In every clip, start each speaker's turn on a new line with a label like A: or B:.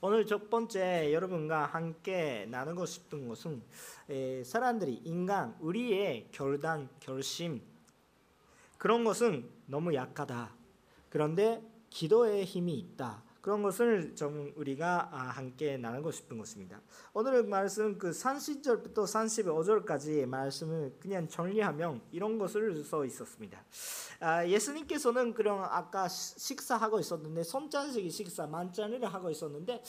A: 오늘 첫 번째 여러분과 함께 나누고 싶은 것은 에, 사람들이 인간 우리의 결단 결심 그런 것은 너무 약하다. 그런데 기도의 힘이 있다. 그런 것을 좀 우리가 아, 함께 나누고 싶은 것입니다. 오늘 말씀 그 30절부터 35절까지 말씀을 그냥 정리하면 이런 것을 써 있었습니다. 아, 예수님께서는 그런 아까 식사하고 있었는데 손짠식이 식사 만찬을 하고 있었는데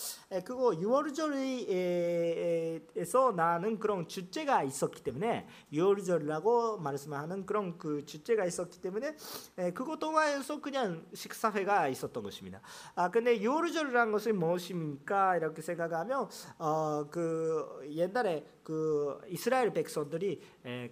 A: 그거 6월절에서 나는 그런 주제가 있었기 때문에 6월절이라고 말씀하는 그런 그 주제가 있었기 때문에 그거 동안에서 그냥 식사회가 있었던 것입니다. 아 근데 6월절이라는 것이 무엇입니까? 이렇게 생각하면 어 그 옛날에 그 이스라엘 백성들이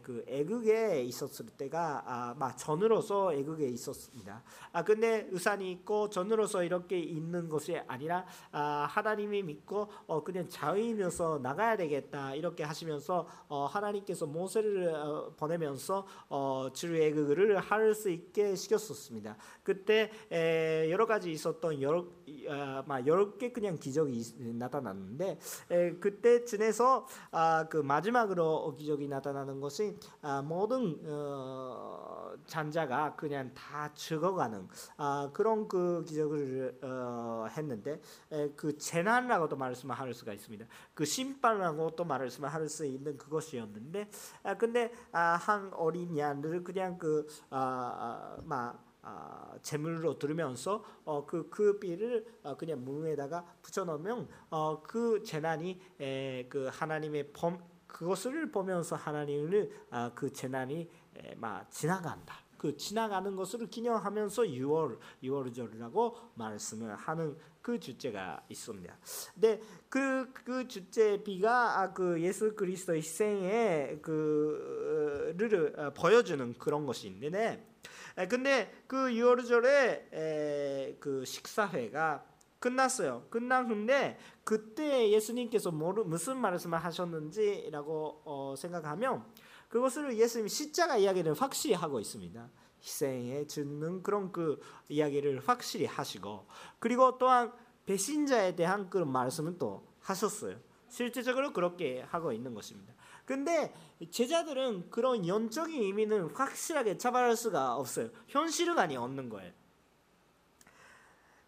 A: 그 애국에 있었을 때가 아 막 전으로서 애국에 있었습니다. 아 근데 우산이 있고 전으로서 이렇게 있는 것이 아니라 아 하나님이 믿고 어 그냥 자유인으로서 나가야 되겠다 이렇게 하시면서 어 하나님께서 모세를 어 보내면서 어 주애국을 할 수 있게 시켰었습니다. 그때 에 여러 가지 있었던 여러 아, 여러 개 그냥 기적이 나타났는데 에 그때 지내서 아, 그 마지막으로 기적이 나타나는 것이 아, 모든 어, 잔자가 그냥 다 죽어가는 아, 그런 그 기적을 어, 했는데 에, 그 재난이라고도 말씀할 수가 있습니다. 그 심판이라고도 말씀할 수 있는 그것이었는데 아, 근데 아, 한 어린 양을 그냥 그 아, 아, 아, 재물로 들으면서 어, 그, 그 비를 어, 그냥 무에다가 붙여놓으면 어, 그 재난이 에, 그 하나님의 범 그것을 보면서 하나님을 아, 그 재난이 에, 막 지나간다. 그 지나가는 것을 기념하면서 6월 6월절이라고 말씀을 하는 그 주제가 있습니다. 근데 그, 그 주제 비가 아, 그 예수 그리스도의 희생의 그를 어, 보여주는 그런 것이 있는데 근데 그 6월절에 그 식사회가 끝났어요. 후인데 그때 예수님께서 뭐를, 무슨 말씀을 하셨는지라고 어, 생각하면 그것을 예수님이 십자가 이야기를 확실히 하고 있습니다. 희생에 주는 그런 그 이야기를 확실히 하시고 그리고 또한 배신자에 대한 그런 말씀을 또 하셨어요. 실제적으로 그렇게 하고 있는 것입니다. 근데 제자들은 그런 연적인 의미는 확실하게 잡아낼 수가 없어요. 현실감이 없는 거예요.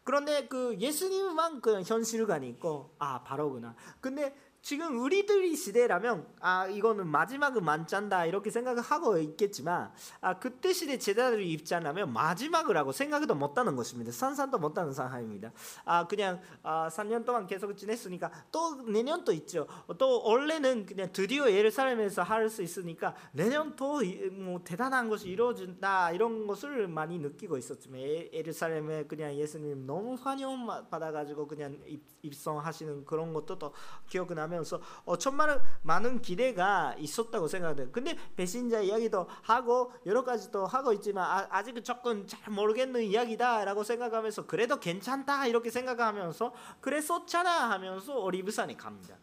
A: 그런데 그 예수님만 그 현실감이 있고 아 바로구나. 근데 지금 우리들이 시대라면 아 이거는 마지막은 만짠다 이렇게 생각을 하고 있겠지만 아 그때 시대 제자들 입장이라면 마지막이라고 생각도 못하는 것입니다. 산산도 못하는 상황입니다. 아 그냥 아 3년 동안 계속 지냈으니까 또 내년도 있죠. 또 원래는 그냥 드디어 예루살렘에서 할 수 있으니까 내년 또 뭐 대단한 것이 이루어진다 이런 것을 많이 느끼고 있었지만 예루살렘에 그냥 예수님 너무 환영 받아가지고 그냥 입성하시는 그런 것도 또 기억나. 하면서 어, 천만 많은 기대가 있었다고 생각돼요. 근데 배신자 이야기도 하고 여러 가지도 하고 있지만 아, 직은 조금 잘 모르겠는 이야기다라고 생각하면서 그래도 괜찮다 이렇게 생각하면서 그랬었잖아 하면서 오리브산에 갑니다.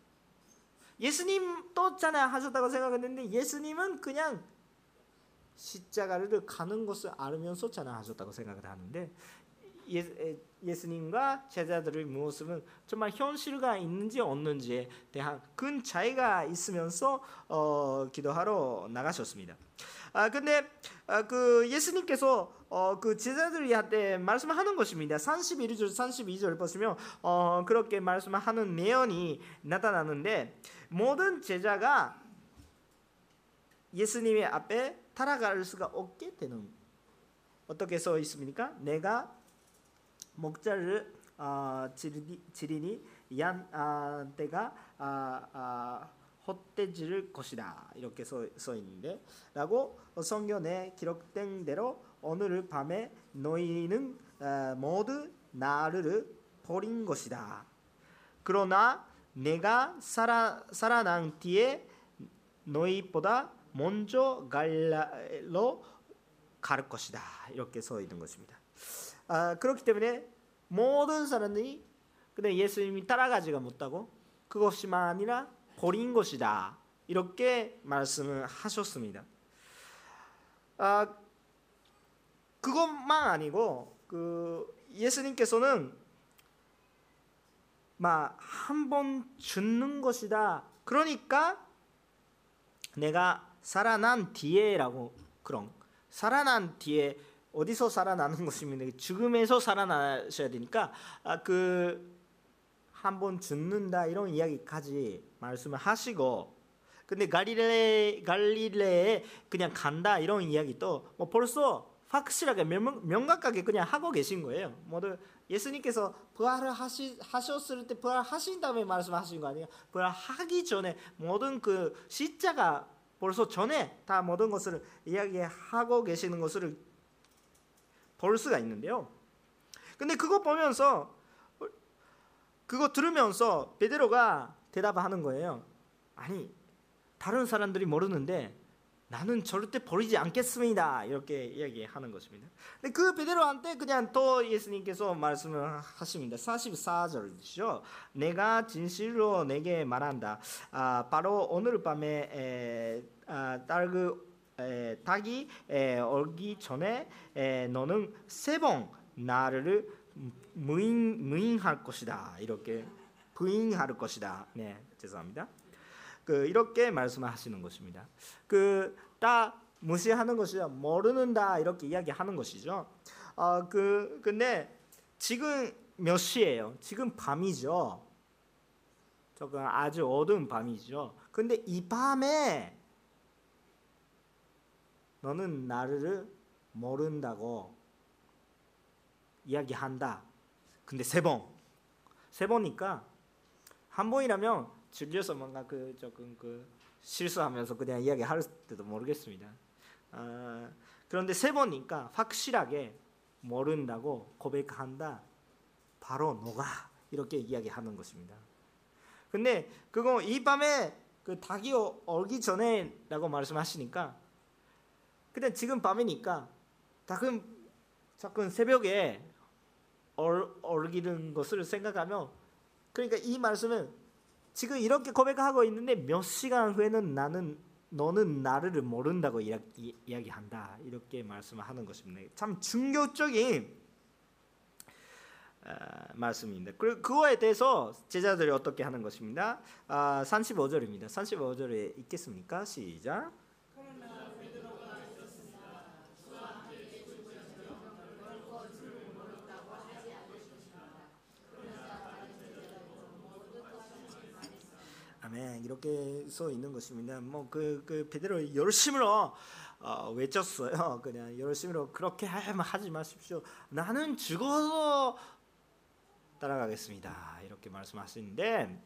A: 예수님 떴잖아 하셨다고 생각했는데 예수님은 그냥 십자가를 가는 것을 알면서 찬양하셨다고 생각을 하는데 예, 예수 님과 제자들의 모습은 정말 현실가 있는지 없는지에 대한 큰 차이가 있으면서 어, 기도하러 나가셨습니다. 아 근데 아, 그 예수님께서 어, 그 제자들한테 말씀하는 것입니다. 31절 32절 보시면 어, 그렇게 말씀하는 내용이 나타나는데 모든 제자가 예수님의 앞에 따라갈 수가 없게 되는 어떻게 써 있습니까? 내가 목자를 어, 지리니 얀 아, 때가 아, 아, 헛되질 것이다. 이렇게 써, 써 있는데 라고 성경에 기록된 대로 오늘 밤에 너희는 아, 모두 나를 버린 것이다. 그러나 내가 살아, 살아난 뒤에 너희보다 먼저 갈로 갈 것이다. 이렇게 써 있는 것입니다 아, 그렇기 때문에 모든 사람들이 근데 예수님이 따라가지가 못하고 그것이만 아니라 버린 것이다 이렇게 말씀을 하셨습니다. 아, 그것만 아니고 그 예수님께서는 한번 죽는 것이다. 그러니까 내가 살아난 뒤에라고 그런 살아난 뒤에 어디서 살아나는 것입니다. 죽음에서 살아나셔야 되니까 아, 그 한 번 죽는다 이런 이야기까지 말씀을 하시고 근데 갈릴레 갈릴레에 그냥 간다 이런 이야기도 뭐 벌써 확실하게 명, 명확하게 그냥 하고 계신 거예요. 모두 예수님께서 부활을 하시, 하셨을 때 부활하신 다음에 말씀하신 거 아니에요? 부활하기 전에 모든 그 시자가 벌써 전에 다 모든 것을 이야기하고 계시는 것을 볼 수가 있는데요. 근데 그거 보면서 그거 들으면서 베드로가 대답하는 거예요. 아니 다른 사람들이 모르는데 나는 절대 버리지 않겠습니다. 이렇게 이야기하는 것입니다. 근데 그 베드로한테 그냥 또 예수님께서 말씀을 하십니다. 44절이죠. 내가 진실로 내게 말한다. 아, 바로 오늘 밤에 에, 아, 딸그 에, 닭이 에, 얼기 전에 에, 너는 세 번 나를 무인 무인할 것이다. 이렇게 부인할 것이다. 네, 죄송합니다. 그 이렇게 말씀하시는 것입니다. 그다 무시하는 것이 모르는다 이렇게 이야기하는 것이죠. 어그 근데 지금 몇 시예요? 지금 밤이죠. 조금 아주 어두운 밤이죠. 근데 이 밤에 너는 나를 모른다고 이야기한다. 근데 세 번. 세 번이니까 한 번이라면 질려서 뭔가 그 조금 그 실수하면서 그냥 이야기할 때도 모르겠습니다. 아, 그런데 세 번이니까 확실하게 모른다고 고백한다. 바로 너가 이렇게 이야기하는 것입니다. 근데 그거 이 밤에 그 닭이 얼기 전에라고 말씀하시니까 근데 지금 밤이니까 닭은 자꾸 새벽에 얼, 얼기는 것을 생각하면 그러니까 이 말씀은 지금 이렇게 고백하고 있는데 몇 시간 후에는 나는 너는 나를 모른다고 이야기, 이야기한다 이렇게 말씀하는 것입니다. 참 충격적인 어, 말씀입니다. 그 그거에 대해서 제자들이 어떻게 하는 것입니다. 아, 35절입니다. 35절에 있겠습니까? 시작. 이렇게 써 있는 것입니다. 뭐그그 그 베드로 열심으로 어, 외쳤어요. 그냥 열심으로 그렇게 하지 마십시오. 나는 죽어서 따라가겠습니다. 이렇게 말씀하시는데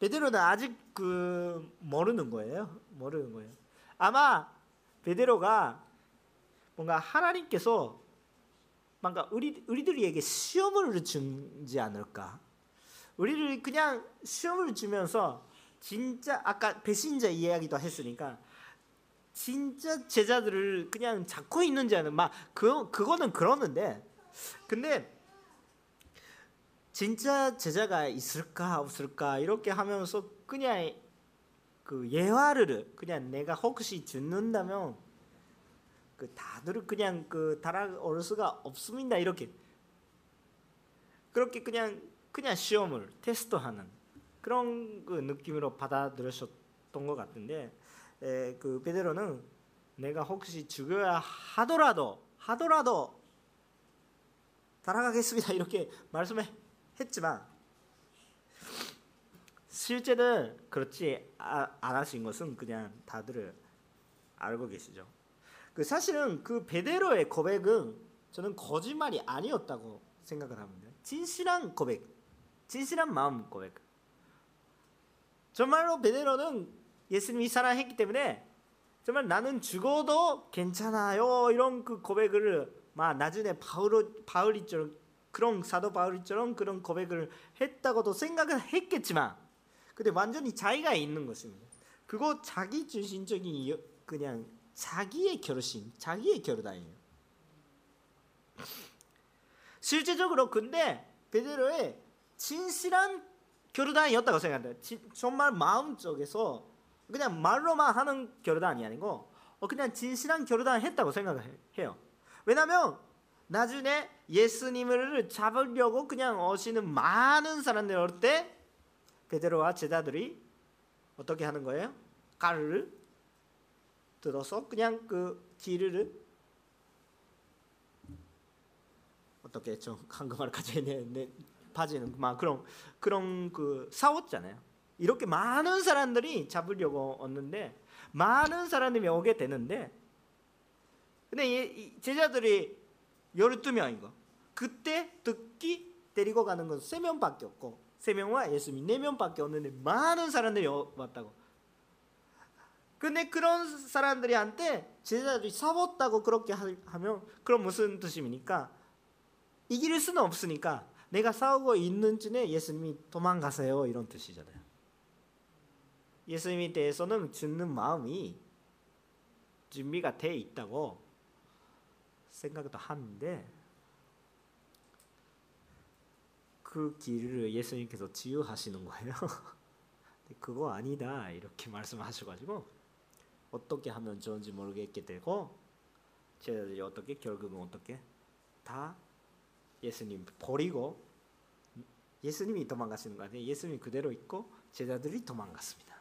A: 베드로는 아직 그 모르는 거예요. 모르는 거예요. 아마 베드로가 뭔가 하나님께서 뭔가 우리 우리들에게 시험을 주지 않을까? 우리를 그냥 시험을 주면서 진짜 아까 배신자 이야기도 했으니까 진짜 제자들을 그냥 잡고 있는 자는 막 그 그거는 그러는데 근데 진짜 제자가 있을까 없을까 이렇게 하면서 그냥 그 예화를 그냥 내가 혹시 듣는다면 그 다들 그냥 그 달아올 수가 없습니다 이렇게. 그렇게 그냥 그냥 시험을 테스트하는 그런 그 느낌으로 받아들였었던 것 같은데 에, 그 베드로는 내가 혹시 죽어야 하더라도 하더라도 따라가겠습니다 이렇게 말씀을 했지만 실제는 그렇지 아, 안 하신 것은 그냥 다들 알고 계시죠. 그 사실은 그 베드로의 고백은 저는 거짓말이 아니었다고 생각을 합니다. 진실한 고백. 진실한 마음 고백. 정말로 베드로는 예수님이 사랑했기 때문에 정말 나는 죽어도 괜찮아요 이런 그 고백을 막 나중에 바울 바울이처럼 그런 사도 바울이처럼 그런 고백을 했다고도 생각을 했겠지만 근데 완전히 자기가 있는 것입니다. 그거 자기 중심적인 그냥 자기의 결심, 자기의 결단이에요. 실제적으로 근데 베드로의 진실한 결단이었다고 생각해요. 정말 마음 쪽에서 그냥 말로만 하는 결단이 아니고 어, 그냥 진실한 결단을 했다고 생각해요. 왜냐하면 나중에 예수님을 잡으려고 그냥 오시는 많은 사람들 올 때 베드로와 제자들이 어떻게 하는 거예요? 칼을 들어서 그냥 그 길을 어떻게 좀 한국말 가져야 되는데 바지는 막 그런 그런 그 싸웠잖아요. 이렇게 많은 사람들이 잡으려고 왔는데 많은 사람들이 오게 되는데 근데 제자들이 열두 명이고 그때 듣기 데리고 가는 건세 명밖에 없고 세 명과 예수님 네 명밖에 없는데 많은 사람들이 왔다고. 근데 그런 사람들이한테 제자들이 싸웠다고 그렇게 하면 그럼 무슨 뜻입니까? 이길 수는 없으니까 내가 싸우고 있는 중에 예수님이 도망가세요 이런 뜻이잖아요. 예수님에 대해서는 듣는 마음이 준비가 돼 있다고 생각도 하는데 그 길을 예수님께서 지유하시는 거예요. 그거 아니다 이렇게 말씀하셔가지고 어떻게 하면 좋은지 모르겠게 되고 제자들이 어떻게 결국은 어떻게 다 예수님 버리고 예수님이 도망가시는 거 아니에요? 예수님이 그대로 있고 제자들이 도망갔습니다.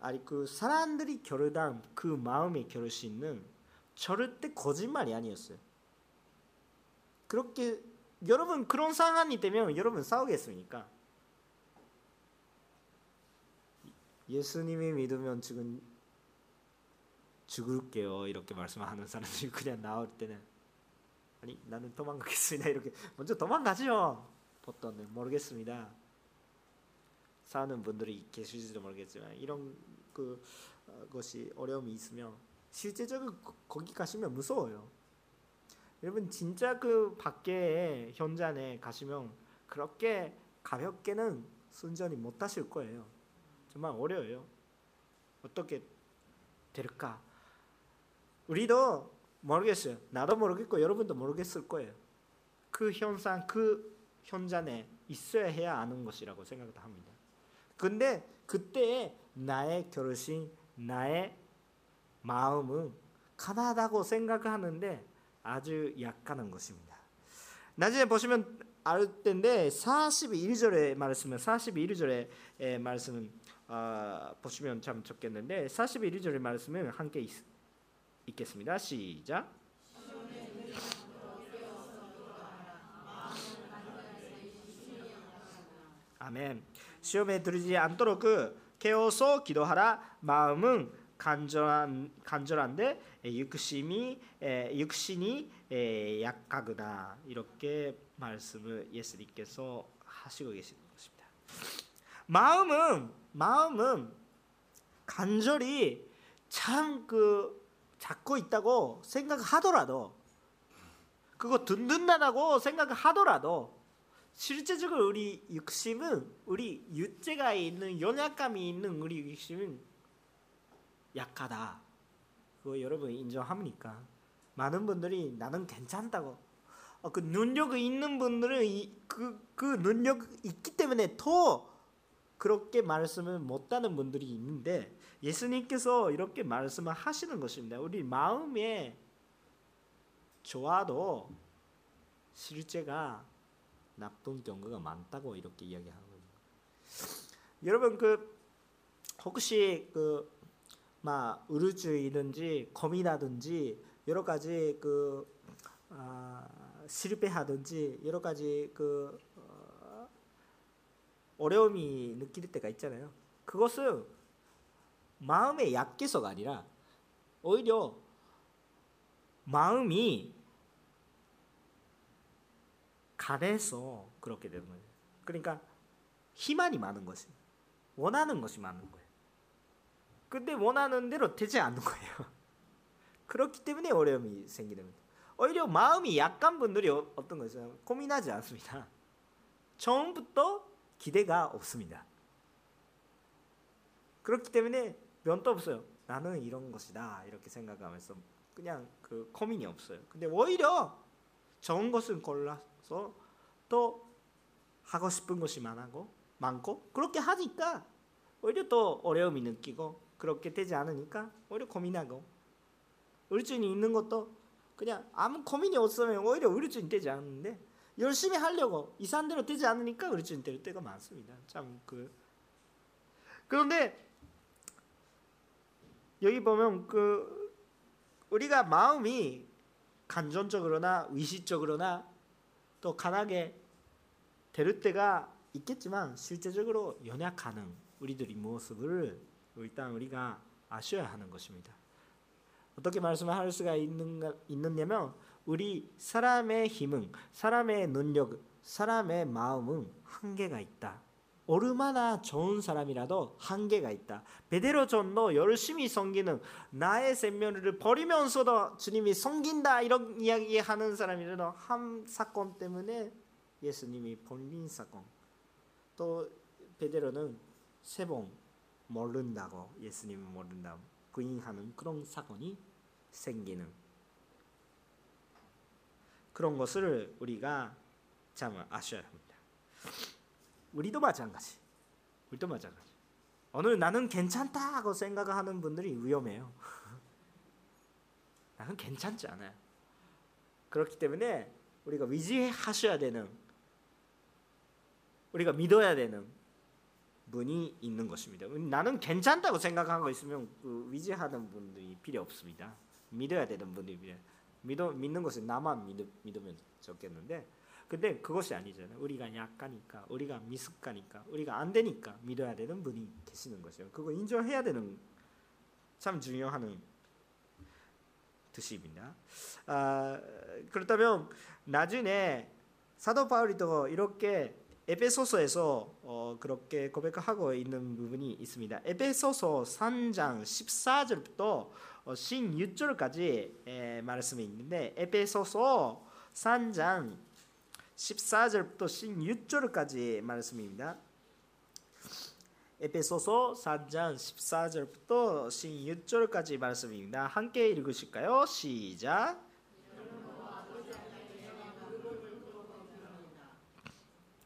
A: 아니 그 사람들이 결단 그 마음의 결심은 절대 거짓말이 아니었어요. 그렇게 여러분 그런 상황이 되면 여러분 싸우겠습니까? 예수님이 믿으면 지금 죽을게요 이렇게 말씀하는 사람들이 그냥 나올 때는 아니 나는 도망가겠습니다 이렇게 먼저 도망가죠 보통은 모르겠습니다 사는 분들이 계실지도 모르겠지만 이런 그 어, 것이 어려움이 있으면 실제적으로 거기 가시면 무서워요 여러분 진짜 그 밖에 현장에 가시면 그렇게 가볍게는 순전히 못 하실 거예요. 정말 어려워요. 어떻게 될까? 우리도 모르겠어요. 나도 모르겠고 여러분도 모르겠을 거예요. 그 현상, 그 현장에 있어야 해야 아는 것이라고 생각도 합니다. 근데 그때 나의 결심, 나의 마음은 가난하다고 생각하는데 아주 약하는 것입니다. 나중에 보시면 알 텐데 41절의 말씀은 41절의 말씀은 어, 보시면 참 좋겠는데 41절의 말씀은 함께 있, 있겠습니다. 시작. 아멘. 시험에 들지 않도록 그 깨어서 기도하라. 마음은 간절한 간절한데 육심이 육신이 약하구나 이렇게 말씀을 예수님께서 하시고 계시는 것입니다. 마음은 마음은 간절히 참 그 잡고 있다고 생각하더라도 그거 든든하다고 생각하더라도 실제적으로 우리 육심은 우리 육체가 있는 연약감이 있는 우리 육심은 약하다. 그거 여러분 인정합니까? 많은 분들이 나는 괜찮다고. 어, 그 능력이 있는 분들은 그그 그 능력 있기 때문에 더 그렇게 말씀을 못하는 분들이 있는데 예수님께서 이렇게 말씀을 하시는 것입니다. 우리 마음에 좋아도 실제가 나쁜 경우가 많다고 이렇게 이야기하는 거예요. 여러분 그 혹시 그 막 의료주의든지 고민하든지 여러 가지 그 아, 실패하든지 여러 가지 그 어, 어려움이 느낄 때가 있잖아요. 그것은 마음의 약해서가 아니라 오히려 마음이 가해서 그렇게 되는 거예요. 그러니까 희망이 많은 것이 원하는 것이 많은 거예요. 근데 원하는 대로 되지 않는 거예요. 그렇기 때문에 어려움이 생기는 거예요. 오히려 마음이 약한 분들이 어, 어떤 거죠? 고민하지 않습니다. 처음부터 기대가 없습니다. 그렇기 때문에 면도 없어요. 나는 이런 것이다 이렇게 생각하면서 그냥 그 고민이 없어요. 근데 오히려 좋은 것을 골라서 또 하고 싶은 것이 많고 많고 그렇게 하니까 오히려 또 어려움이 느끼고 그렇게 되지 않으니까 오히려 고민하고 울증이 있는 것도 그냥 아무 고민이 없으면 오히려 의료증 되지 않는데 열심히 하려고 이산대로 되지 않으니까 의료증 될 때가 많습니다. 참 그 그런데 여기 보면 그 우리가 마음이 감정적으로나 의식적으로나 또 강하게 될 때가 있겠지만 실제적으로 연약하는 우리들의 모습을 일단 우리가 아셔야 하는 것입니다. 어떻게 말씀할 수가 있는가 있느냐면 우리 사람의 힘은 사람의 능력, 사람의 마음은 한계가 있다. 얼마나 좋은 사람이라도 한계가 있다. 베드로 전도 열심히 섬기는 나의 생명을 버리면서도 주님이 섬긴다 이런 이야기하는 사람이라도 한 사건 때문에 예수님이 본인 사건 또 베드로는 세 번 모른다고 예수님을 모른다 부인하는 그런 사건이 생기는 그런 것을 우리가 참 아셔야 합니다. 우리도 마찬가지. 우리도 마찬가지. 오늘 나는 괜찮다고 생각하는 분들이 위험해요. 나는 괜찮지 않아요. 그렇기 때문에 우리가 위지하셔야 되는 우리가 믿어야 되는 분이 있는 것입니다. 나는 괜찮다고 생각하고 있으면 그 위지하는 분들이 필요 없습니다. 믿어야 되는 분들이 필요. 믿어 믿는 것은 나만 믿, 믿으면 좋겠는데 근데 그것이 아니잖아요. 우리가 약하니까, 우리가 미숙하니까, 우리가 안 되니까 믿어야 되는 분이 계시는 것이요. 그거 인정해야 되는 참 중요한 뜻입니다. 아, 그렇다면 나중에 사도 바울이도 이렇게 에베소서에서 어, 그렇게 고백하고 있는 부분이 있습니다. 에베소서 3장 14절부터 16절까지 말씀이 있는데 에베소서 3장 14절부터 16절까지 말씀입니다. 에베소서 4장 14절부터 16절까지 말씀입니다. 함께 읽으실까요? 시작.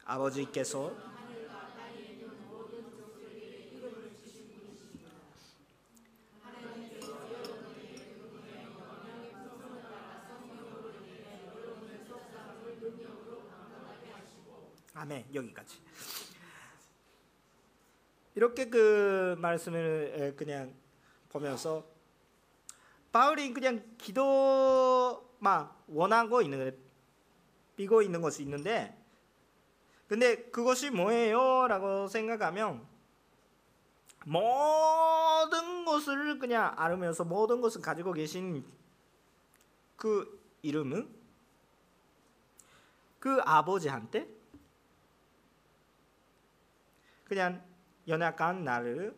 A: 아버지께서 아멘 여기까지 이렇게 그 말씀을 그냥 보면서 바울이 그냥 기도만 원하고 있는 비고 있는 것이 있는데 근데 그것이 뭐예요? 라고 생각하면 모든 것을 그냥 알으면서 모든 것을 가지고 계신 그 이름은 그 아버지한테 그냥 연약한 나를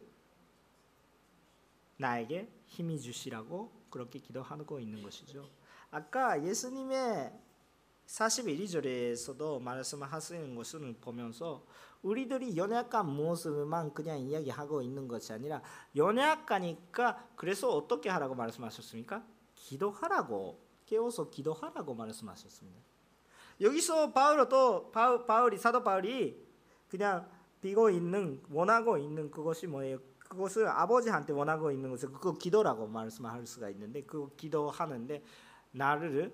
A: 나에게 힘이 주시라고 그렇게 기도하고 있는 것이죠. 아까 예수님의 41절에서도 말씀하시는 것을 보면서 우리들이 연약한 모습만 그냥 이야기하고 있는 것이 아니라 연약하니까 그래서 어떻게 하라고 말씀하셨습니까? 기도하라고 깨워서 기도하라고 말씀하셨습니다. 여기서 바울도 바울이 사도 바울이 그냥 비고 있는 원하고 있는 그것이 뭐예요? 그것을 아버지한테 원하고 있는 것을 그 기도라고 말씀할 수가 있는데 그 기도하는데 나를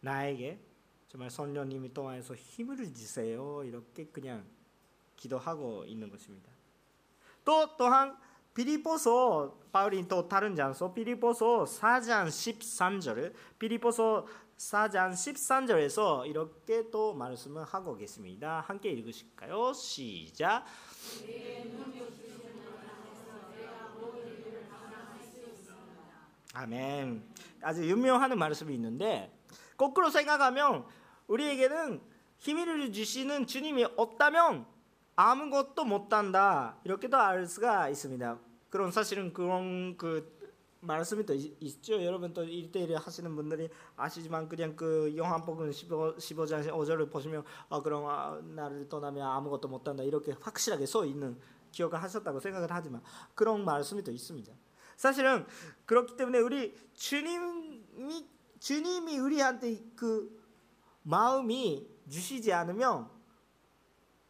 A: 나에게 정말 성령님이 통해서 힘을 주세요 이렇게 그냥 기도하고 있는 것입니다. 또 또한 비리포서 바울이 또 다른 장소 비리포서 4장 13절 비리포서 4장 13절에서 이렇게 또 말씀을 하고 계십니다. 함께 읽으실까요? 시작. 아멘. 아주 유명한 말씀이 있는데 거꾸로 생각하면 우리에게는 힘을 주시는 주님이 없다면 아무것도 못한다 이렇게도 알 수가 있습니다. 그런 사실은 그런 그 말씀이 또 있 죠. 여러분 또 1대1 하시는 분들이 아시지만 그냥 그 요한복음 15, 15장 5절을 보시면 어, 그럼 아, 나를 떠나면 아무것도 못한다 이렇게 확실하게 써 있는 기억을 하셨다고 생각을 하지만 그런 말씀이 또 있습니다. 사실은 그렇기 때문에 우리 주님이 주님이 우리한테 그 마음이 주시지 않으면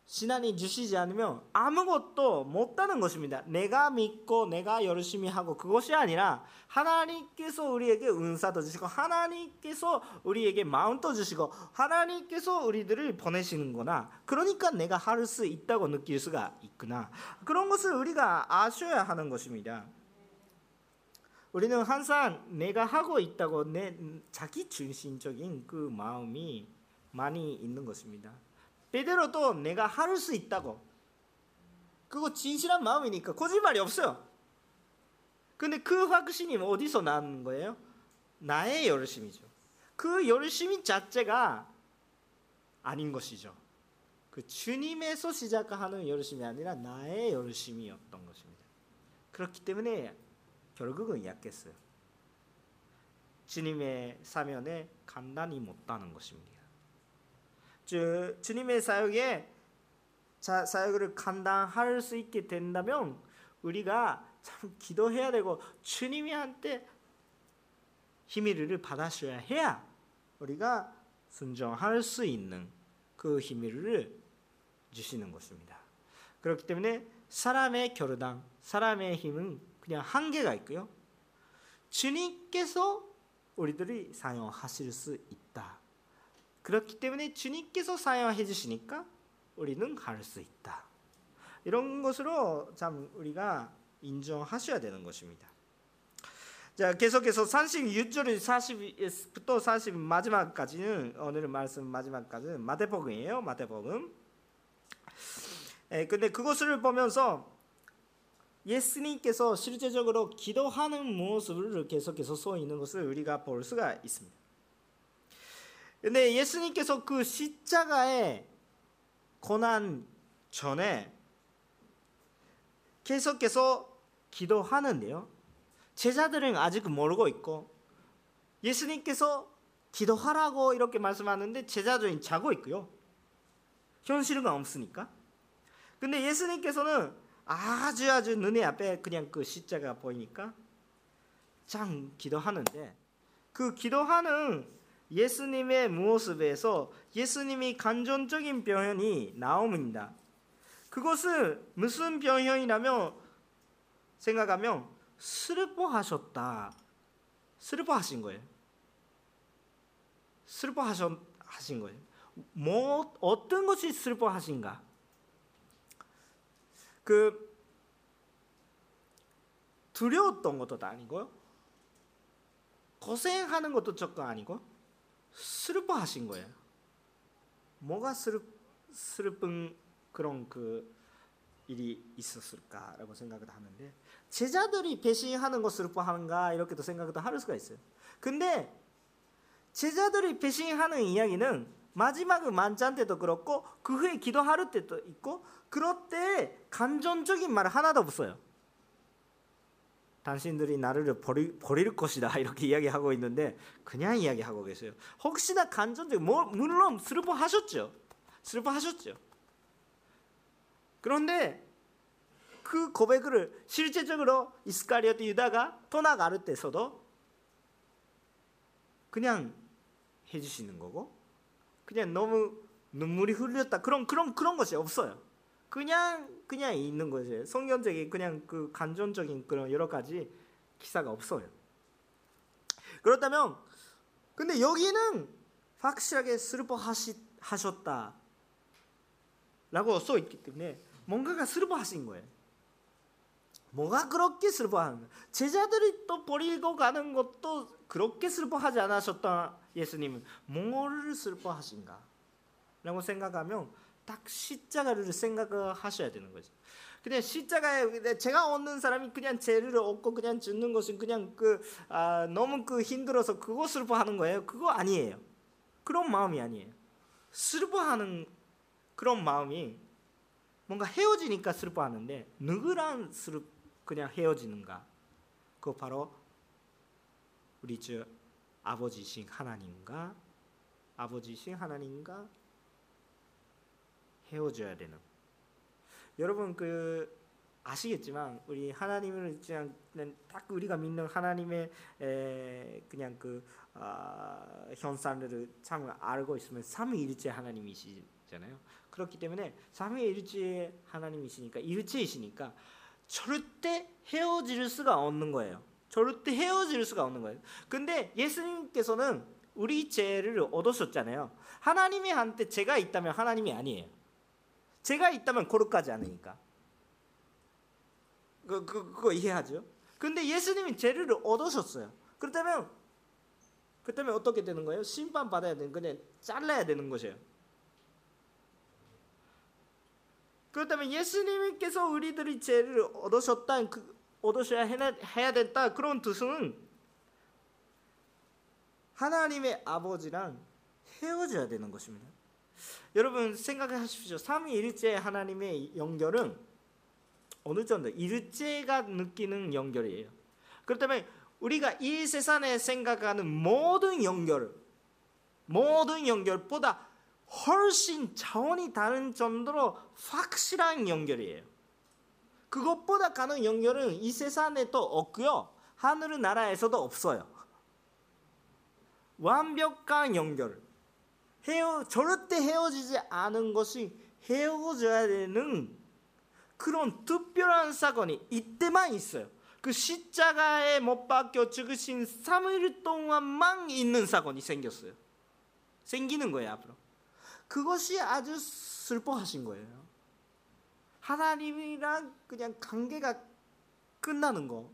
A: 신앙이 주시지 않으면 아무것도 못하는 것입니다. 내가 믿고 내가 열심히 하고 그것이 아니라 하나님께서 우리에게 은사도 주시고 하나님께서 우리에게 마음도 주시고 하나님께서 우리들을 보내시는구나. 그러니까 내가 할 수 있다고 느낄 수가 있구나. 그런 것을 우리가 아셔야 하는 것입니다. 우리는 항상 내가 하고 있다고 내 자기 중심적인 그 마음이 많이 있는 것입니다. 베드로도 내가 할 수 있다고. 그거 진실한 마음이니까 거짓말이 없어요. 근데 그 확신이 어디서 나는 거예요? 나의 열심이죠. 그 열심이 자체가 아닌 것이죠. 그 주님에서 시작하는 열심이 아니라 나의 열심이었던 것입니다. 그렇기 때문에 결국은 약했어요. 주님의 사면에 간단히 못다는 것입니다. 주, 주님의 사역에 자, 사역을 감당할 수 있게 된다면 우리가 참 기도해야 되고 주님이한테 힘을 받아셔야 해야 우리가 순종할 수 있는 그 힘을 주시는 것입니다. 그렇기 때문에 사람의 결단, 사람의 힘은 그냥 한계가 있고요. 주님께서 우리들이 사용하실 수 있다. 그렇기 때문에 주님께서 사용해 주시니까 우리는 갈 수 있다. 이런 것으로 참 우리가 인정하셔야 되는 것입니다. 자, 계속해서 36절 40부터 40 마지막까지는 오늘 말씀 마지막까지는 마태복음이에요. 마태복음. 에, 근데 그것을 보면서 예수님께서 실제적으로 기도하는 모습을 계속해서 써 있는 것을 우리가 볼 수가 있습니다. 근데 예수님께서 그 십자가의 고난 전에 계속해서 기도하는데요. 제자들은 아직 모르고 있고 예수님께서 기도하라고 이렇게 말씀하는데 제자들은 자고 있고요. 현실은 없으니까. 근데 예수님께서는 아주 아주 눈에 앞에 그냥 그 십자가 보이니까 참 기도하는데 그 기도하는 예수님의 모습에서 예수님이 감정적인 표현이 나옵니다. 그것을 무슨 표현이라면 생각하면 슬퍼하셨다. 슬퍼하신 거예요. 슬퍼하신 거예요. 뭐 어떤 것이 슬퍼하신가? 그 두려웠던 것도 아니고요. 고생하는 것도 조금 아니고 슬퍼하신 거예요. 뭐가 슬, 슬픈 그런 그 일이 있었을까라고 생각을 하는데 제자들이 배신하는 것 슬퍼하는가 이렇게도 생각도 할 수가 있어요. 근데 제자들이 배신하는 이야기는 마지막 만찬 때도 그렇고 그 후에 기도할 때도 있고 그럴 때 감정적인 말 하나도 없어요. 당신들이 나를 버리, 버릴 것이다 이렇게 이야기하고 있는데 그냥 이야기하고 계세요. 혹시나 간전적 뭐, 물론 슬퍼하셨죠. 슬퍼하셨죠. 그런데 그 고백을 실제적으로 이스카리오트 유다가 떠나갈 때서도 그냥 해주시는 거고 그냥 너무 눈물이 흘렸다 그런 그런 그런 것이 없어요. 그냥 그냥 있는 거죠. 성경적인 그냥 그 감정적인 그런 여러 가지 기사가 없어요. 그렇다면 근데 여기는 확실하게 슬퍼하셨다 라고 써 있기 때문에 뭔가가 슬퍼하신 거예요. 뭐가 그렇게 슬퍼하는 거예요? 제자들이 또 버리고 가는 것도 그렇게 슬퍼하지 않으셨다 예수님은 뭐를 슬퍼하신가? 라고 생각하면 딱 십자가를 생각하셔야 되는 거죠. 그냥 십자가에 제가 얻는 사람이 그냥 죄를 얻고 그냥 죽는 것은 그냥 그 아, 너무 그 힘들어서 그거 슬퍼하는 거예요. 그거 아니에요. 그런 마음이 아니에요. 슬퍼하는 그런 마음이 뭔가 헤어지니까 슬퍼하는데 누구랑 슬 그냥 헤어지는가? 그 바로 우리 주 아버지신 하나님과 아버지신 하나님과 헤어져야 되는. 여러분 그 아시겠지만 우리 하나님을 그냥 딱 우리가 믿는 하나님의 에, 그냥 그 어, 현상들을 참 알고 있으면 삼위일체 하나님이시 잖아요. 그렇기 때문에 삼위일체 하나님이시니까 일체이시니까 절대 헤어질 수가 없는 거예요. 절대 헤어질 수가 없는 거예요. 근데 예수님께서는 우리 죄를 얻으셨잖아요. 하나님이 한테 죄가 있다면 하나님이 아니에요. 죄가 있다면 거룩하지 않으니까. 그, 그, 그거 이해하죠? 근데 예수님이 죄를 얻으셨어요. 그렇다면 그렇다면 어떻게 되는 거예요? 심판 받아야 되는 그냥 잘라야 되는 것이에요. 그렇다면 예수님께서 우리들이 죄를 얻으셨다, 그, 얻으셔야 해야 된다 그런 뜻은 하나님의 아버지랑 헤어져야 되는 것입니다. 여러분 생각하십시오. 삼위일체 하나님의 연결은 어느 정도 일체가 느끼는 연결이에요. 그렇다면 우리가 이 세상에 생각하는 모든 연결, 모든 연결보다 훨씬 차원이 다른 정도로 확실한 연결이에요. 그것보다 가는 연결은 이 세상에 또 없고요. 하늘 나라에서도 없어요. 완벽한 연결. 헤어 절대 헤어지지 않은 것이 헤어져야 되는 그런 특별한 사건이 이때만 있어요. 그 십자가에 못 박혀 죽으신 3일 동안만 있는 사건이 생겼어요. 생기는 거예요, 앞으로. 그것이 아주 슬퍼하신 거예요. 하나님이랑 그냥 관계가 끝나는 거.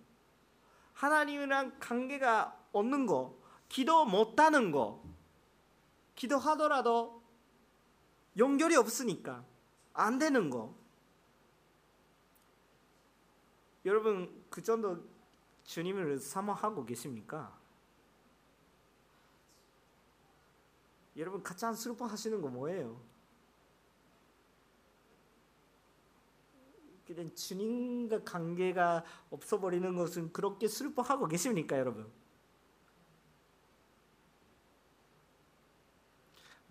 A: 하나님이랑 관계가 없는 거. 기도 못하는 거. 기도하더라도 연결이 없으니까 안 되는 거. 여러분 그 정도 주님을 사모하고 계십니까? 여러분 가장 슬퍼하시는 거 뭐예요? 그냥 주님과 관계가 없어버리는 것은 그렇게 슬퍼하고 계십니까, 여러분?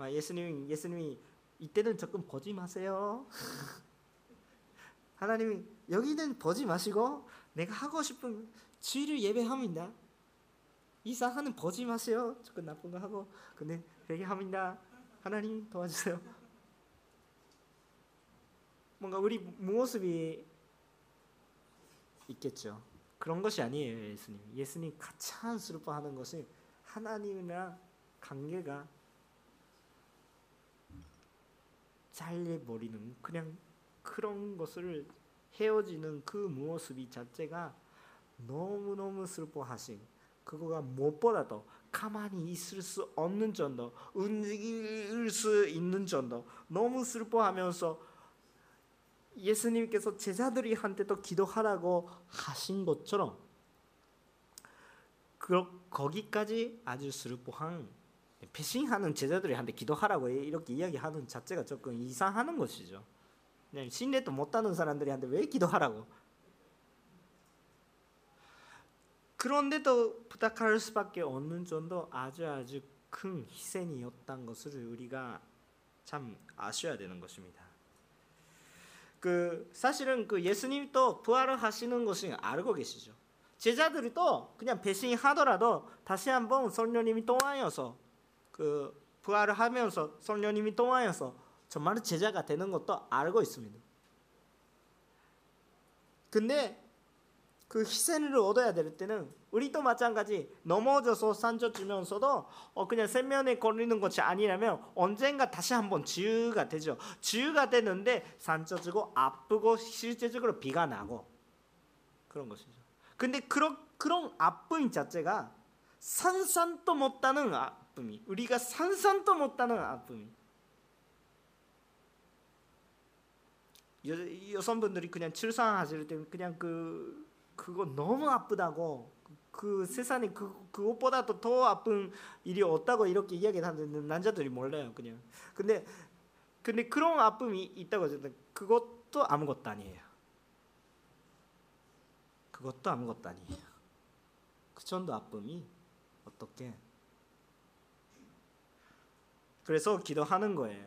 A: 예수님, 예수님이 이때는 조금 보지 마세요. 하나님이 여기는 보지 마시고 내가 하고 싶은 주의를 예배합니다. 이상하는 보지 마세요. 조금 나쁜 거 하고 근데 회개합니다. 하나님 도와주세요. 뭔가 우리 모습이 있겠죠. 그런 것이 아니에요, 예수님. 예수님 가장 슬퍼하는 것이 하나님이랑 관계가 잘려버리는 그냥 그런 것을 헤어지는 그 모습이 자체가 너무너무 슬퍼하신 그거가 무엇보다도 가만히 있을 수 없는 정도 움직일 수 있는 정도 너무 슬퍼하면서 예수님께서 제자들이 한테도 기도하라고 하신 것처럼 그 거기까지 아주 슬퍼한 배신하는 제자들이 한테 기도하라고 이렇게 이야기하는 자체가 조금 이상하는 것이죠. 신뢰도 못하는 사람들이한테 왜 기도하라고? 그런데도 부탁할 수밖에 없는 정도 아주 아주 큰 희생이었던 것을 우리가 참 아셔야 되는 것입니다. 그 사실은 그 예수님도 부활을 하시는 것을 알고 계시죠. 제자들이 또 그냥 배신하더라도 다시 한번 성령님이 통하여서 그 부활을 하면서 성령님이 통하여서 정말 제자가 되는 것도 알고 있습니다. 근데 그 희생을 얻어야 될 때는 우리도 마찬가지 넘어져서 산져주면서도 어 그냥 세면에 걸리는 것이 아니라면 언젠가 다시 한번 지유가 되죠. 지유가 되는데 산져주고 아프고 실제적으로 비가 나고 그런 것이죠. 근데 그런 그런 아픔 자체가 산산도 못하는 아픔이 우리가 산산도 못하는 아픔이. 여, 여성분들이 그냥 출산하실 때 그냥 그 그거 너무 아프다고 그 세상에 그 그것보다도 더 아픈 일이 없다고 이렇게 이야기하는 남자들이 몰라요 그냥. 근데 근데 그런 아픔이 있다고 하는데 그것도 아무것도 아니에요. 그것도 아무것도 아니에요. 그 정도 아픔이 어떻게 그래서 기도하는 거예요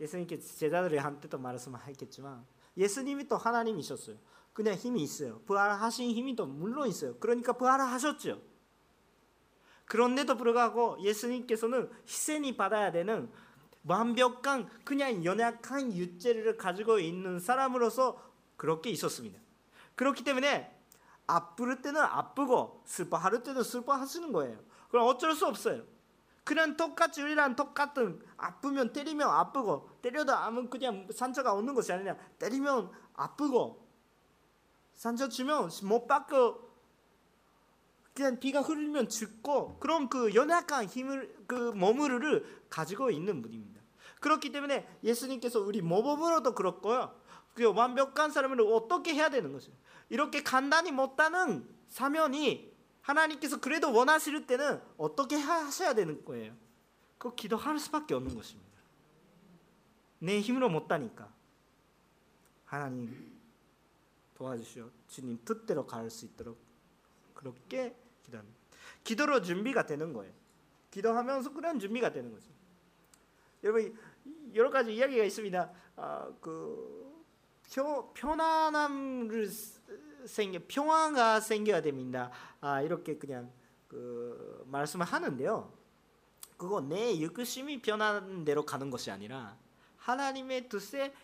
A: 예수님께 제자들이 한테도 말씀하겠지만 예수님이 또 하나님이셨어요. 그냥 힘이 있어요. 부활하신 힘이 또 물론 있어요. 그러니까 부활을 하셨죠. 그런데도 불구하고 예수님께서는 희생이 받아야 되는 완벽한 그냥 연약한 유죄를 가지고 있는 사람으로서 그렇게 있었습니다. 그렇기 때문에 아플 때는 아프고 슬퍼할 때는 슬퍼하시는 거예요. 그럼 어쩔 수 없어요. 그냥 똑같이 우리랑 똑같은 아프면 때리면 아프고 때려도 아무 그냥 상처가 없는 것이 아니라 때리면 아프고 상처 주면 못 받고 그냥 비가 흐르면 죽고 그런 그 연약한 힘을 그 머무르를 가지고 있는 분입니다. 그렇기 때문에 예수님께서 우리 모범으로도 그렇고요. 그 완벽한 사람을 어떻게 해야 되는 것이요. 이렇게 간단히 못하는 사면이 하나님께서 그래도 원하실 때는 어떻게 하셔야 되는 거예요. 그 기도할 수밖에 없는 것입니다. 내 힘으로 못하니까 하나님 도와주시오. 주님 뜻대로 갈 수 있도록 그렇게 기도합니다. 기도로 준비가 되는 거예요. 기도하면서 그런 준비가 되는 거죠. 여러분 여러 가지 이야기가 있습니다. 아, 그 편안함을 생겨 평화가 생겨야 됩니다. 아, 이렇게 그냥 그 말씀을 하는데요. 그거 내 욕심이 변하는 대로 가는 것이 아니라 하나님의 뜻에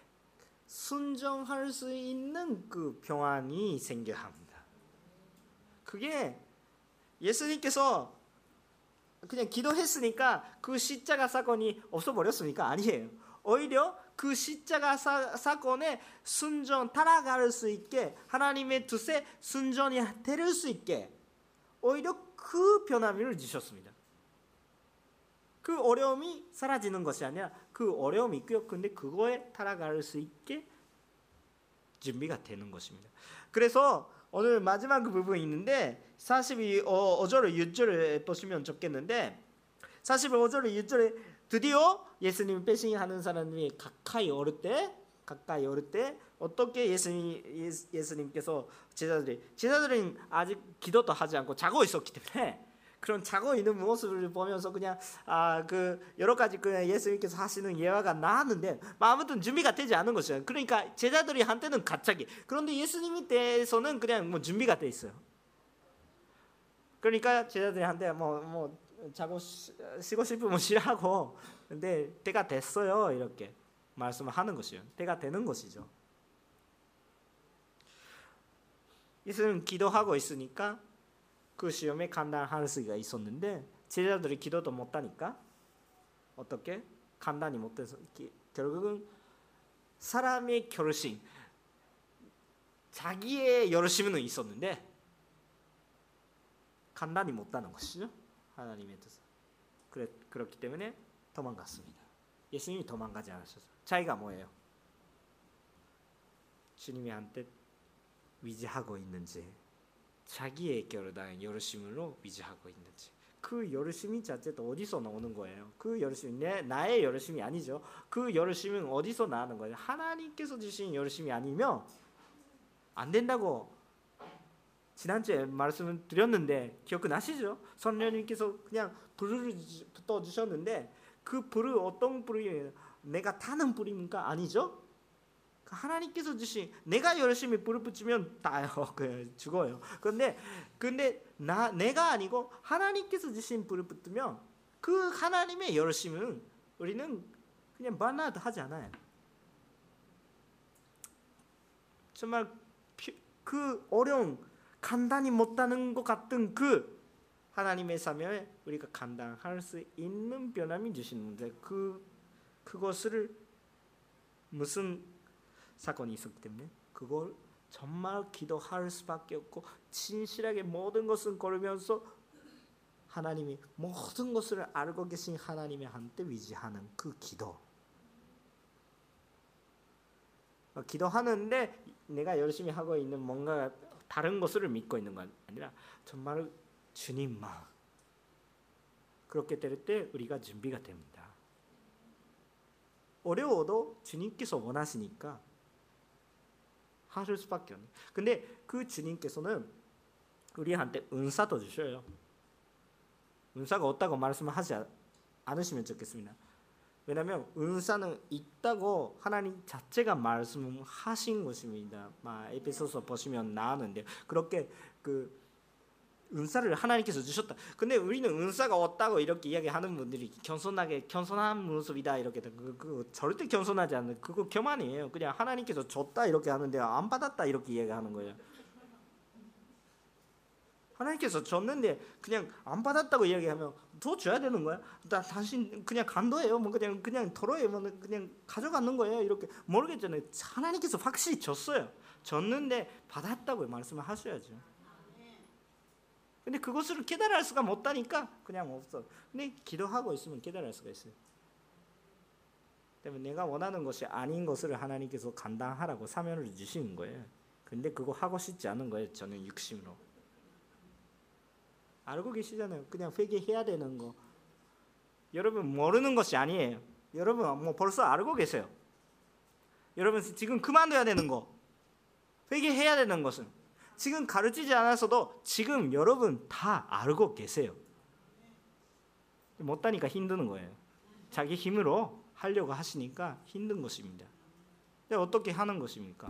A: 순종할 수 있는 그 평안이 생겨야 합니다. 그게 예수님께서 그냥 기도했으니까 그 십자가 사건이 없어 버렸습니까? 아니에요. 오히려 그 십자가 사, 사건에 순전 따라갈 수 있게 하나님의 뜻에 순전히 될수 있게 오히려 그 변함을 주셨습니다. 그 어려움이 사라지는 것이 아니라 그 어려움이 있고요. 근데 그거에 따라갈 수 있게 준비가 되는 것입니다. 그래서 오늘 마지막 그 부분이 있는데 42 어, 5절을 6절을 보시면 좋겠는데 45절을 6절에 드디어 예수님 배신하는 사람이 가까이 오를 때 가까이 오를 때 어떻게 예수님 예수님께서 제자들이 제자들은 아직 기도도 하지 않고 자고 있었기 때문에 그런 자고 있는 모습을 보면서 그냥 아 그 여러 가지 그 예수님께서 하시는 예화가 나왔는데 아무튼 준비가 되지 않은 것이죠. 그러니까 제자들이 한때는 갑자기 그런데 예수님에 대해서는 그냥 뭐 준비가 돼 있어요. 그러니까 제자들이 한테 뭐뭐 뭐 자고 쉬고 싶으면 쉬라고 근데 때가 됐어요 이렇게 말씀을 하는 것이요. 때가 되는 것이죠. 예수는 기도하고 있으니까 그 시험에 감당할 수가 있었는데 제자들이 기도도 못하니까 어떻게 감당이 못해서 결국은 사람의 결심 자기의 열심은 있었는데 감당이 못하는 것이죠 하나님의 뜻은 그래, 그렇기 때문에 도망갔습니다 예수님이 도망가지 않으셔서 자기가 뭐예요 주님이 한테 위지하고 있는지 자기의 결단 열심으로 위지하고 있는지 그 열심이 자체도 어디서 나오는 거예요? 그 열심이 내 나의 열심이 아니죠. 그 열심은 어디서 나는 거예요? 하나님께서 주신 열심이 아니면 안 된다고 지난주에 말씀을 드렸는데 기억나시죠? 선녀님께서 그냥 불을 붙어 주셨는데 그 불을 어떤 불이에요? 내가 타는 불입니까? 아니죠? 하나님께서 주신 내가 열심히 불을 붙이면 다요 그 죽어요. 근데 근데 나 내가 아니고 하나님께서 주신 불을 붙으면 그 하나님의 열심은 우리는 그냥 만나도 하지 않아요. 정말 그 어려운 간단히 못하는 것 같은 그 하나님의 사명에 우리가 감당할 수 있는 변함이 주시는데 그 그것을 무슨 사건이 있었기 때문에 그걸 정말 기도할 수밖에 없고 진실하게 모든 것을 걸으면서 하나님이 모든 것을 알고 계신 하나님의 한테 위지하는 그 기도. 기도하는데 내가 열심히 하고 있는 뭔가 다른 것을 믿고 있는 건 아니라 정말 주님만 그렇게 될 때 우리가 준비가 됩니다. 어려워도 주님께서 원하시니까 하실 수밖에 없네. 근데 그 주님께서는 우리한테 은사도 주셔요. 은사가 없다고 말씀하지 않으시면 좋겠습니다. 왜냐하면 은사는 있다고 하나님 자체가 말씀하신 것입니다. 에피소서 보시면 나오는데 그렇게 그 은사를 하나님께서 주셨다. 근데 우리는 은사가 없다고 이렇게 이야기하는 분들이 겸손하게 겸손한 모습이다 이렇게 그, 그 절대 겸손하지 않는 그거 교만이에요. 그냥 하나님께서 줬다 이렇게 하는데 안 받았다 이렇게 이야기하는 거예요. 하나님께서 줬는데 그냥 안 받았다고 이야기하면 더 줘야 되는 거야? 나 당신 그냥 간도예요. 뭐 그냥 그냥 털어요. 뭐 그냥 가져가는 거예요. 이렇게 모르겠잖아요. 하나님께서 확실히 줬어요. 줬는데 받았다고 말씀을 하셔야죠. 근데 그것을 깨달을 수가 못하니까 그냥 없어. 근데 기도하고 있으면 깨달을 수가 있어요. 때문에 내가 원하는 것이 아닌 것을 하나님께서 감당하라고 사명을 주시는 거예요. 근데 그거 하고 싶지 않은 거예요. 저는 육심으로. 알고 계시잖아요. 그냥 회개해야 되는 거. 여러분 모르는 것이 아니에요. 여러분 뭐 벌써 알고 계세요. 여러분 지금 그만둬야 되는 거. 회개해야 되는 것은 지금 가르치지 않았어도 지금 여러분 다 알고 계세요. 못하니까 힘드는 거예요. 자기 힘으로 하려고 하시니까 힘든 것입니다. 어떻게 하는 것입니까?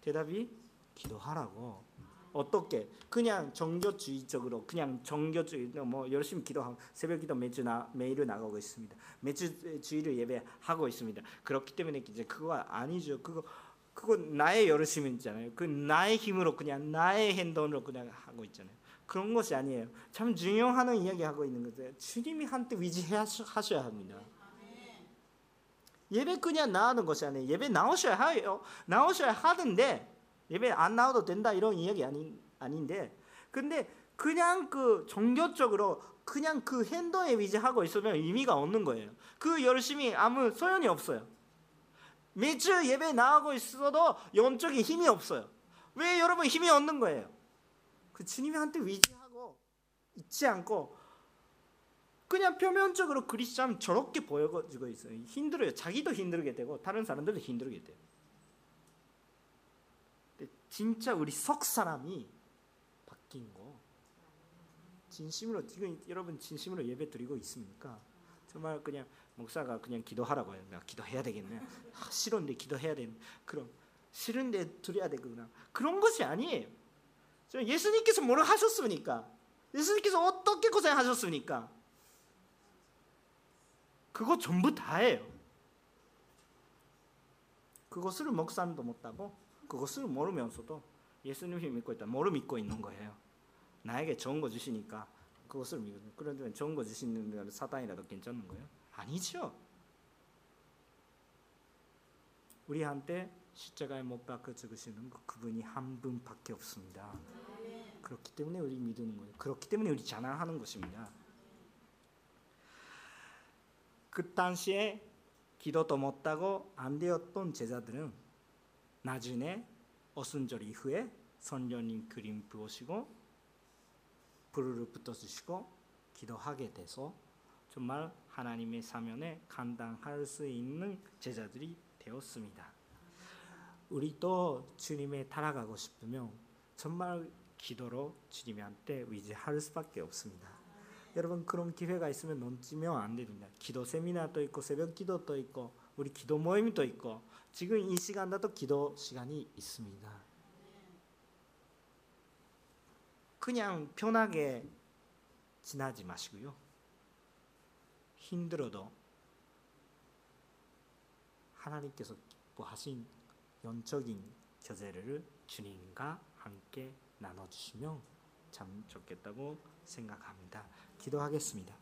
A: 대답이 기도하라고. 어떻게 그냥 정교주의적으로 그냥 정교주의 뭐 열심히 기도하고 새벽 기도 매주 나 매일 나가고 있습니다. 매주 주일을 예배하고 있습니다. 그렇기 때문에 이제 그거 아니죠. 그거 그거 나의 열심이잖아요. 그 나의 힘으로 그냥 나의 행동으로 그냥 하고 있잖아요. 그런 것이 아니에요. 참 중요한 이야기 하고 있는 거죠. 주님이 한테 위지하셔야 합니다. 예배 그냥 나오는 것이 아니에요. 예배 나오셔야 해요. 나오셔야 하는데 예배 안 나와도 된다 이런 이야기 아닌 아닌데 근데 그냥 그 종교적으로 그냥 그 행동에 위지하고 있으면 의미가 없는 거예요. 그 열심히 아무 소용이 없어요. 매주 예배 나가고 있어도 영적인 힘이 없어요. 왜 여러분 힘이 없는 거예요? 그 주님한테 위지하고 있지 않고 그냥 표면적으로 그리스도는 저렇게 보여지고 있어요. 힘들어요. 자기도 힘들게 되고 다른 사람들도 힘들게 돼요. 진짜 우리 석 사람이 바뀐 거 진심으로 지금 여러분 진심으로 예배 드리고 있습니까? 정말 그냥 목사가 그냥 기도하라고 해요. 내가 기도해야 되겠네. 아, 싫은데 기도해야 되는. 그럼 싫은데 드려야 되구나. 그런 것이 아니에요. 예수님께서 뭐를 하셨습니까? 예수님께서 어떻게 고생하셨습니까? 그거 전부 다예요. 그것을 목사님도 못하고 그것을 모르면서도 예수님이 믿고 있다. 뭐를 믿고 있는 거예요. 나에게 좋은 거 주시니까 그것을 믿는. 그런데 좋은 거 주시는 사단이라도 괜찮은 거예요? 아니죠. 우리한테 십자가에 못 박혀 죽으시는 그분이 한 분밖에 없습니다. 그렇기 때문에 우리 믿는 거예요. 그렇기 때문에 우리 자랑하는 것입니다. 그 당시에 기도도 못하고 안 되었던 제자들은 나중에 어순절 이후에 선녀님 그림 부으시고 불을 붙어주시고 기도하게 돼서 정말 하나님의 사면에 감당할 수 있는 제자들이 되었습니다. 우리도 주님에 따라가고 싶으면 정말 기도로 주님한테 의지할 수밖에 없습니다. 여러분 그런 기회가 있으면 놓치면 안 됩니다. 기도 세미나도 있고 새벽 기도도 있고 우리 기도 모임도 있고 지금 이 시간도 기도 시간이 있습니다. 그냥 편하게 지나지 마시고요. 힘들어도 하나님께서 기뻐하신 영적인 교제를 주님과 함께 나눠주시면 참 좋겠다고 생각합니다. 기도하겠습니다.